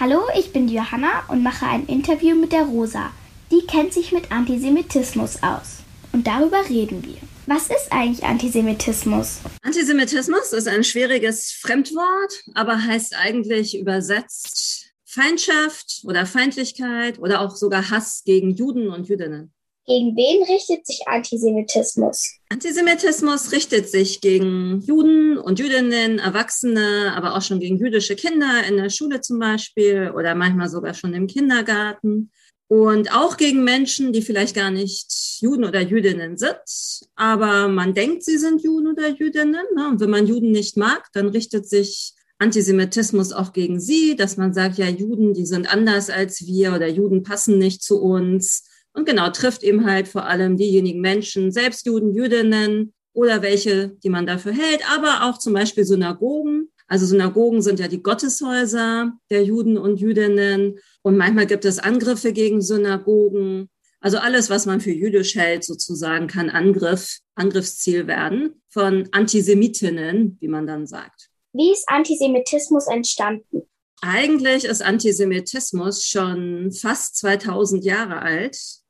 Hallo, ich bin Johanna und mache ein Interview mit der Rosa. Die kennt sich mit Antisemitismus aus. Und darüber reden wir. Was ist eigentlich Antisemitismus? Antisemitismus ist ein schwieriges Fremdwort, aber heißt eigentlich übersetzt Feindschaft oder Feindlichkeit oder auch sogar Hass gegen Juden und Jüdinnen. Gegen wen richtet sich Antisemitismus? Antisemitismus richtet sich gegen Juden und Jüdinnen, Erwachsene, aber auch schon gegen jüdische Kinder in der Schule zum Beispiel oder manchmal sogar schon im Kindergarten. Und auch gegen Menschen, die vielleicht gar nicht Juden oder Jüdinnen sind, aber man denkt, sie sind Juden oder Jüdinnen. Ne? Und wenn man Juden nicht mag, dann richtet sich Antisemitismus auch gegen sie, dass man sagt, ja, Juden, die sind anders als wir oder Juden passen nicht zu uns und genau, trifft eben halt vor allem diejenigen Menschen, selbst Juden, Jüdinnen oder welche, die man dafür hält, aber auch zum Beispiel Synagogen. Also Synagogen sind ja die Gotteshäuser der Juden und Jüdinnen. Und manchmal gibt es Angriffe gegen Synagogen. Also alles, was man für jüdisch hält, sozusagen, kann Angriff, Angriffsziel werden von Antisemitinnen, wie man dann sagt. Wie ist Antisemitismus entstanden? Eigentlich ist Antisemitismus schon fast 2000 Jahre alt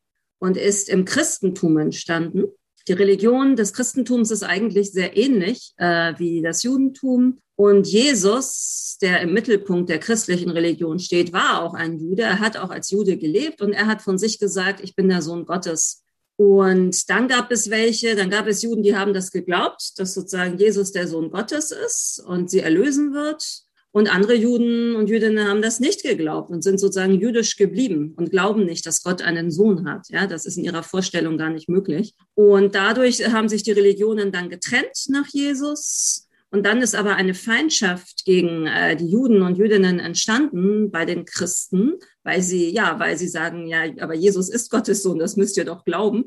und ist im Christentum entstanden. Die Religion des Christentums ist eigentlich sehr ähnlich äh, wie das Judentum. Und Jesus, der im Mittelpunkt der christlichen Religion steht, war auch ein Jude. Er hat auch als Jude gelebt und er hat von sich gesagt, ich bin der Sohn Gottes. Und dann gab es welche, dann gab es Juden, die haben das geglaubt, dass sozusagen Jesus der Sohn Gottes ist und sie erlösen wird. Und andere Juden und Jüdinnen haben das nicht geglaubt und sind sozusagen jüdisch geblieben und glauben nicht, dass Gott einen Sohn hat. Ja, das ist in ihrer Vorstellung gar nicht möglich. Und dadurch haben sich die Religionen dann getrennt nach Jesus. Und dann ist aber eine Feindschaft gegen äh, die Juden und Jüdinnen entstanden bei den Christen, weil sie, ja, weil sie sagen, ja, aber Jesus ist Gottes Sohn, das müsst ihr doch glauben.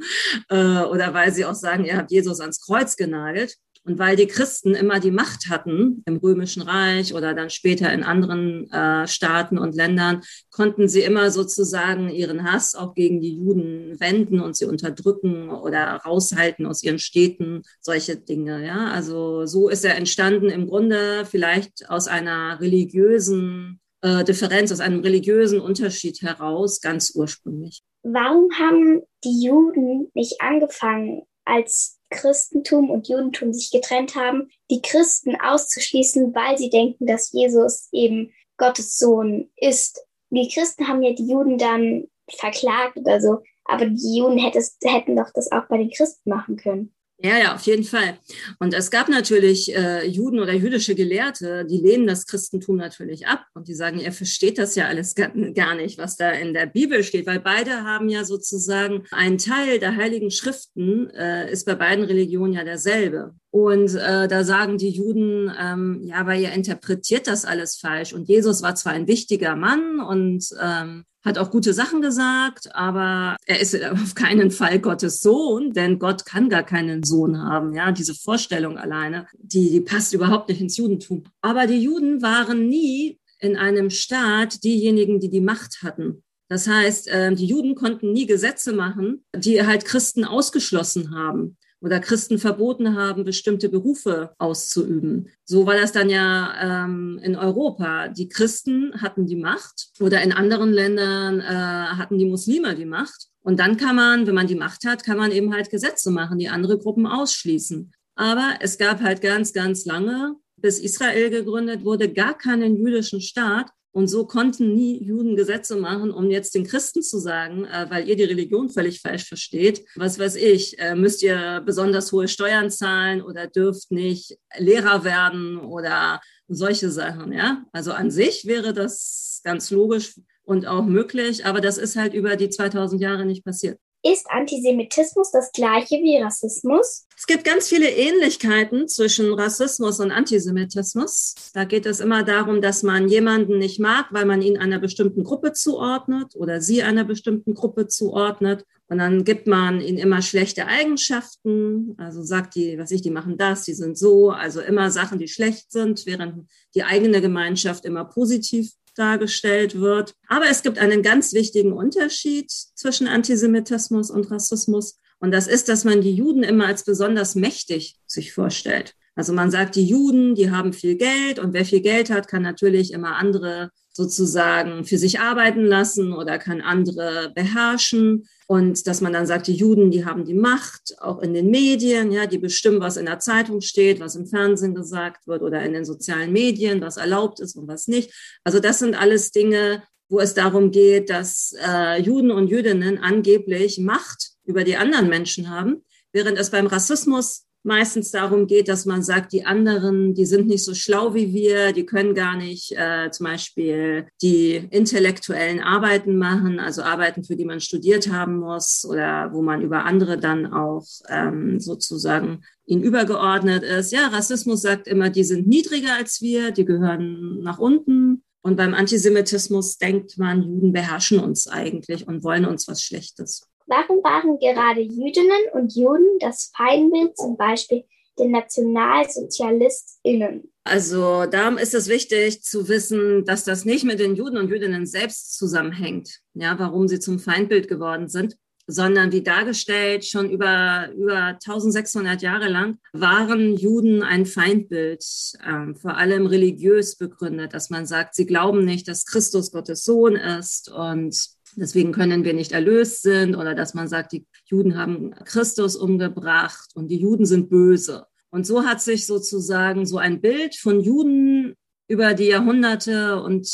Äh, oder weil sie auch sagen, ihr habt Jesus ans Kreuz genagelt. Und weil die Christen immer die Macht hatten im Römischen Reich oder dann später in anderen äh, Staaten und Ländern, konnten sie immer sozusagen ihren Hass auch gegen die Juden wenden und sie unterdrücken oder raushalten aus ihren Städten, solche Dinge. Ja, also so ist er entstanden im Grunde vielleicht aus einer religiösen äh, Differenz, aus einem religiösen Unterschied heraus, ganz ursprünglich. Warum haben die Juden nicht angefangen, als Christentum und Judentum sich getrennt haben, die Christen auszuschließen, weil sie denken, dass Jesus eben Gottes Sohn ist. Die Christen haben ja die Juden dann verklagt oder so, aber die Juden hätten doch das auch bei den Christen machen können. Ja, ja, auf jeden Fall. Und es gab natürlich äh, Juden oder jüdische Gelehrte, die lehnen das Christentum natürlich ab und die sagen, ihr versteht das ja alles gar, nicht, was da in der Bibel steht, weil beide haben ja sozusagen ein Teil der heiligen Schriften äh, ist bei beiden Religionen ja derselbe. Und äh, da sagen die Juden, ähm, ja, aber ihr interpretiert das alles falsch. Und Jesus war zwar ein wichtiger Mann und ähm, hat auch gute Sachen gesagt, aber er ist auf keinen Fall Gottes Sohn, denn Gott kann gar keinen Sohn haben. Ja, diese Vorstellung alleine, die, die passt überhaupt nicht ins Judentum. Aber die Juden waren nie in einem Staat diejenigen, die die Macht hatten. Das heißt, ähm, die Juden konnten nie Gesetze machen, die halt Christen ausgeschlossen haben oder Christen verboten haben, bestimmte Berufe auszuüben. So war das dann ja ähm, in Europa. Die Christen hatten die Macht oder in anderen Ländern äh, hatten die Muslime die Macht. Und dann kann man, wenn man die Macht hat, kann man eben halt Gesetze machen, die andere Gruppen ausschließen. Aber es gab halt ganz, ganz lange, bis Israel gegründet wurde, gar keinen jüdischen Staat, und so konnten nie Juden Gesetze machen, um jetzt den Christen zu sagen, äh, weil ihr die Religion völlig falsch versteht, was weiß ich, äh, müsst ihr besonders hohe Steuern zahlen oder dürft nicht Lehrer werden oder solche Sachen, ja. Also an sich wäre das ganz logisch und auch möglich, aber das ist halt über die 2000 Jahre nicht passiert. Ist Antisemitismus das gleiche wie Rassismus? Es gibt ganz viele Ähnlichkeiten zwischen Rassismus und Antisemitismus. Da geht es immer darum, dass man jemanden nicht mag, weil man ihn einer bestimmten Gruppe zuordnet oder sie einer bestimmten Gruppe zuordnet. Und dann gibt man ihnen immer schlechte Eigenschaften. Also sagt die, was ich, die machen das, die sind so. Also immer Sachen, die schlecht sind, während die eigene Gemeinschaft immer positiv dargestellt wird. Aber es gibt einen ganz wichtigen Unterschied zwischen Antisemitismus und Rassismus. Und das ist, dass man die Juden immer als besonders mächtig sich vorstellt. Also man sagt, die Juden, die haben viel Geld und wer viel Geld hat, kann natürlich immer andere sozusagen für sich arbeiten lassen oder kann andere beherrschen. Und dass man dann sagt, die Juden, die haben die Macht, auch in den Medien, ja, die bestimmen, was in der Zeitung steht, was im Fernsehen gesagt wird oder in den sozialen Medien, was erlaubt ist und was nicht. Also das sind alles Dinge, wo es darum geht, dass äh, Juden und Jüdinnen angeblich Macht über die anderen Menschen haben, während es beim Rassismus meistens darum geht, dass man sagt, die anderen, die sind nicht so schlau wie wir, die können gar nicht äh, zum Beispiel die intellektuellen Arbeiten machen, also Arbeiten, für die man studiert haben muss oder wo man über andere dann auch ähm, sozusagen ihnen übergeordnet ist. Ja, Rassismus sagt immer, die sind niedriger als wir, die gehören nach unten. Und beim Antisemitismus denkt man, Juden beherrschen uns eigentlich und wollen uns was Schlechtes. Warum waren gerade Jüdinnen und Juden das Feindbild zum Beispiel der NationalsozialistInnen? Also darum ist es wichtig zu wissen, dass das nicht mit den Juden und Jüdinnen selbst zusammenhängt, ja, warum sie zum Feindbild geworden sind, sondern wie dargestellt, schon über, über 1600 Jahre lang waren Juden ein Feindbild, ähm, vor allem religiös begründet, dass man sagt, sie glauben nicht, dass Christus Gottes Sohn ist und deswegen können wir nicht erlöst sind oder dass man sagt, die Juden haben Christus umgebracht und die Juden sind böse. Und so hat sich sozusagen so ein Bild von Juden über die Jahrhunderte und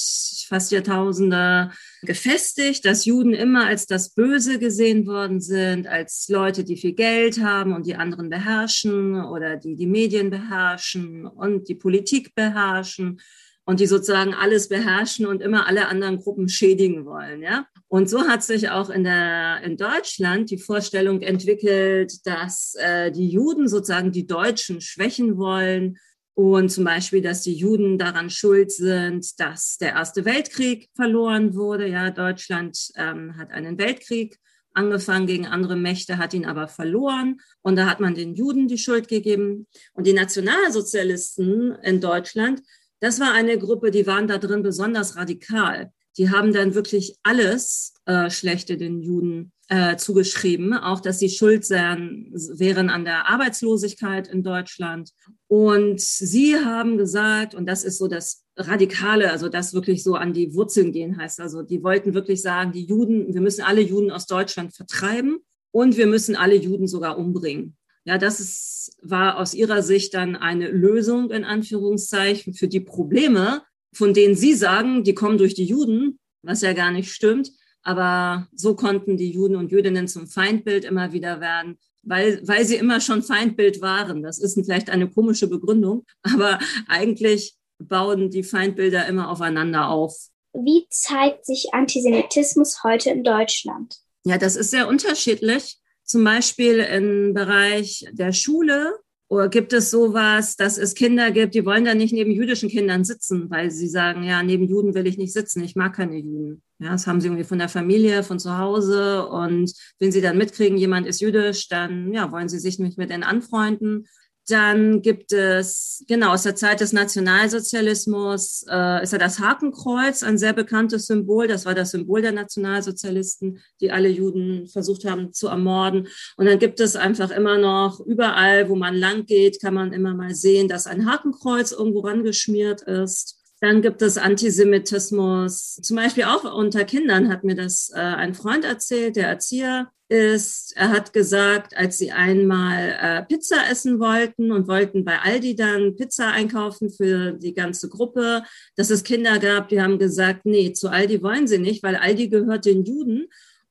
fast Jahrtausende gefestigt, dass Juden immer als das Böse gesehen worden sind, als Leute, die viel Geld haben und die anderen beherrschen oder die die Medien beherrschen und die Politik beherrschen und die sozusagen alles beherrschen und immer alle anderen Gruppen schädigen wollen, ja. Und so hat sich auch in der in Deutschland die Vorstellung entwickelt, dass äh, die Juden sozusagen die Deutschen schwächen wollen und zum Beispiel, dass die Juden daran schuld sind, dass der Erste Weltkrieg verloren wurde. Ja, Deutschland ähm, hat einen Weltkrieg angefangen gegen andere Mächte, hat ihn aber verloren. Und da hat man den Juden die Schuld gegeben. Und die Nationalsozialisten in Deutschland das war eine Gruppe, die waren da drin besonders radikal. Die haben dann wirklich alles äh, Schlechte den Juden äh, zugeschrieben, auch dass sie schuld wären, wären an der Arbeitslosigkeit in Deutschland. Und sie haben gesagt, und das ist so das Radikale, also das wirklich so an die Wurzeln gehen heißt, also die wollten wirklich sagen, die Juden, wir müssen alle Juden aus Deutschland vertreiben und wir müssen alle Juden sogar umbringen. Ja, das ist, war aus ihrer Sicht dann eine Lösung in Anführungszeichen für die Probleme, von denen sie sagen, die kommen durch die Juden, was ja gar nicht stimmt. Aber so konnten die Juden und Jüdinnen zum Feindbild immer wieder werden, weil, weil sie immer schon Feindbild waren. Das ist vielleicht eine komische Begründung, aber eigentlich bauen die Feindbilder immer aufeinander auf. Wie zeigt sich Antisemitismus heute in Deutschland? Ja, das ist sehr unterschiedlich. Zum Beispiel im Bereich der Schule oder gibt es sowas, dass es Kinder gibt, die wollen da nicht neben jüdischen Kindern sitzen, weil sie sagen, ja, neben Juden will ich nicht sitzen, ich mag keine Juden. Ja, das haben sie irgendwie von der Familie, von zu Hause. Und wenn sie dann mitkriegen, jemand ist jüdisch, dann ja, wollen sie sich nicht mit denen anfreunden. Dann gibt es, genau, aus der Zeit des Nationalsozialismus äh, ist ja das Hakenkreuz, ein sehr bekanntes Symbol. Das war das Symbol der Nationalsozialisten, die alle Juden versucht haben zu ermorden. Und dann gibt es einfach immer noch, überall, wo man lang geht, kann man immer mal sehen, dass ein Hakenkreuz irgendwo rangeschmiert ist. Dann gibt es Antisemitismus. Zum Beispiel auch unter Kindern hat mir das äh, ein Freund erzählt, der Erzieher ist, er hat gesagt, als sie einmal äh, Pizza essen wollten und wollten bei Aldi dann Pizza einkaufen für die ganze Gruppe, dass es Kinder gab, die haben gesagt, nee, zu Aldi wollen sie nicht, weil Aldi gehört den Juden.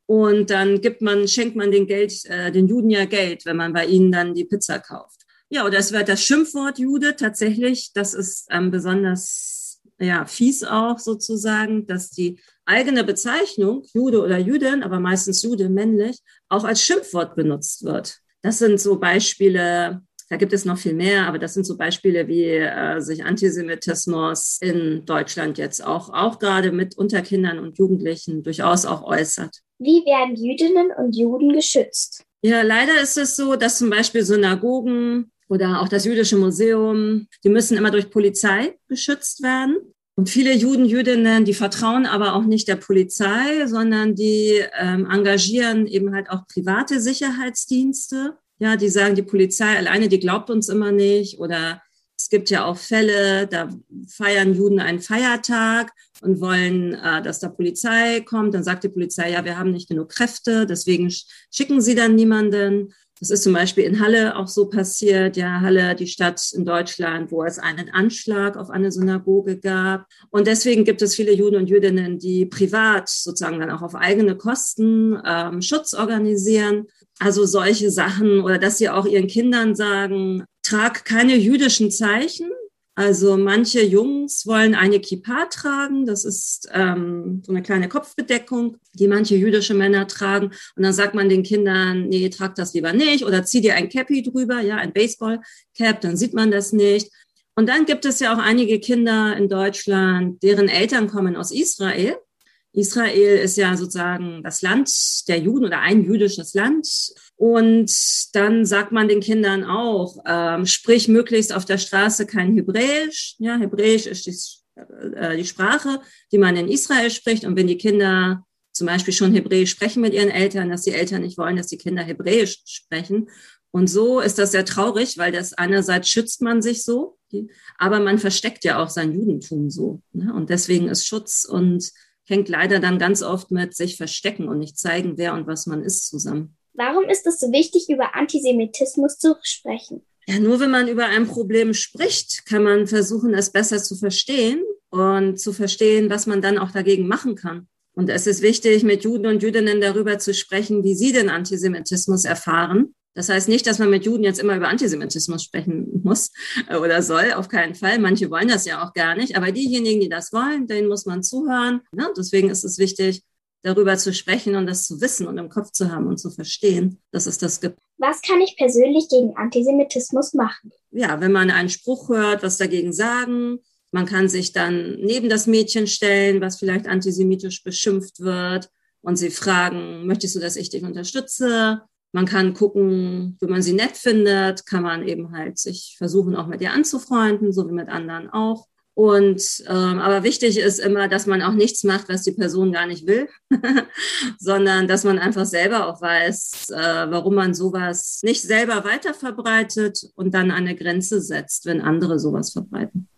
Und dann gibt man, schenkt man den Geld, äh, den Juden ja Geld, wenn man bei ihnen dann die Pizza kauft. Ja, oder es wird das Schimpfwort Jude tatsächlich, das ist ähm, besonders ja, fies auch sozusagen, dass die eigene Bezeichnung, Jude oder Jüdin, aber meistens Jude männlich, auch als Schimpfwort benutzt wird. Das sind so Beispiele, da gibt es noch viel mehr, aber das sind so Beispiele, wie äh, sich Antisemitismus in Deutschland jetzt auch, auch gerade mit unter Kindern und Jugendlichen durchaus auch äußert. Wie werden Jüdinnen und Juden geschützt? Ja, leider ist es so, dass zum Beispiel Synagogen oder auch das Jüdische Museum, die müssen immer durch Polizei geschützt werden. Und viele Juden, Jüdinnen, die vertrauen aber auch nicht der Polizei, sondern die ähm, engagieren eben halt auch private Sicherheitsdienste. Ja, die sagen, die Polizei alleine, die glaubt uns immer nicht. Oder es gibt ja auch Fälle, da feiern Juden einen Feiertag und wollen, äh, dass da Polizei kommt. Dann sagt die Polizei, ja, wir haben nicht genug Kräfte, deswegen schicken sie dann niemanden. Das ist zum Beispiel in Halle auch so passiert. Ja, Halle, die Stadt in Deutschland, wo es einen Anschlag auf eine Synagoge gab. Und deswegen gibt es viele Juden und Jüdinnen, die privat sozusagen dann auch auf eigene Kosten ähm, Schutz organisieren. Also solche Sachen oder dass sie auch ihren Kindern sagen, trag keine jüdischen Zeichen, also manche Jungs wollen eine Kippa tragen, das ist ähm, so eine kleine Kopfbedeckung, die manche jüdische Männer tragen. Und dann sagt man den Kindern, nee, trag das lieber nicht oder zieh dir ein Cappy drüber, ja, ein Baseball-Cap, dann sieht man das nicht. Und dann gibt es ja auch einige Kinder in Deutschland, deren Eltern kommen aus Israel. Israel ist ja sozusagen das Land der Juden oder ein jüdisches Land. Und dann sagt man den Kindern auch, ähm, sprich möglichst auf der Straße kein Hebräisch. Ja, Hebräisch ist die, äh, die Sprache, die man in Israel spricht. Und wenn die Kinder zum Beispiel schon Hebräisch sprechen mit ihren Eltern, dass die Eltern nicht wollen, dass die Kinder Hebräisch sprechen. Und so ist das sehr traurig, weil das einerseits schützt man sich so, aber man versteckt ja auch sein Judentum so. Ne? Und deswegen ist Schutz und hängt leider dann ganz oft mit sich verstecken und nicht zeigen, wer und was man ist zusammen. Warum ist es so wichtig, über Antisemitismus zu sprechen? Ja, nur wenn man über ein Problem spricht, kann man versuchen, es besser zu verstehen und zu verstehen, was man dann auch dagegen machen kann. Und es ist wichtig, mit Juden und Jüdinnen darüber zu sprechen, wie sie den Antisemitismus erfahren das heißt nicht, dass man mit Juden jetzt immer über Antisemitismus sprechen muss äh, oder soll, auf keinen Fall. Manche wollen das ja auch gar nicht. Aber diejenigen, die das wollen, denen muss man zuhören. Ja, deswegen ist es wichtig, darüber zu sprechen und das zu wissen und im Kopf zu haben und zu verstehen, dass es das gibt. Was kann ich persönlich gegen Antisemitismus machen? Ja, wenn man einen Spruch hört, was dagegen sagen. Man kann sich dann neben das Mädchen stellen, was vielleicht antisemitisch beschimpft wird und sie fragen, möchtest du, dass ich dich unterstütze? Man kann gucken, wenn man sie nett findet, kann man eben halt sich versuchen, auch mit ihr anzufreunden, so wie mit anderen auch. Und ähm, aber wichtig ist immer, dass man auch nichts macht, was die Person gar nicht will, sondern dass man einfach selber auch weiß, äh, warum man sowas nicht selber weiter verbreitet und dann eine Grenze setzt, wenn andere sowas verbreiten.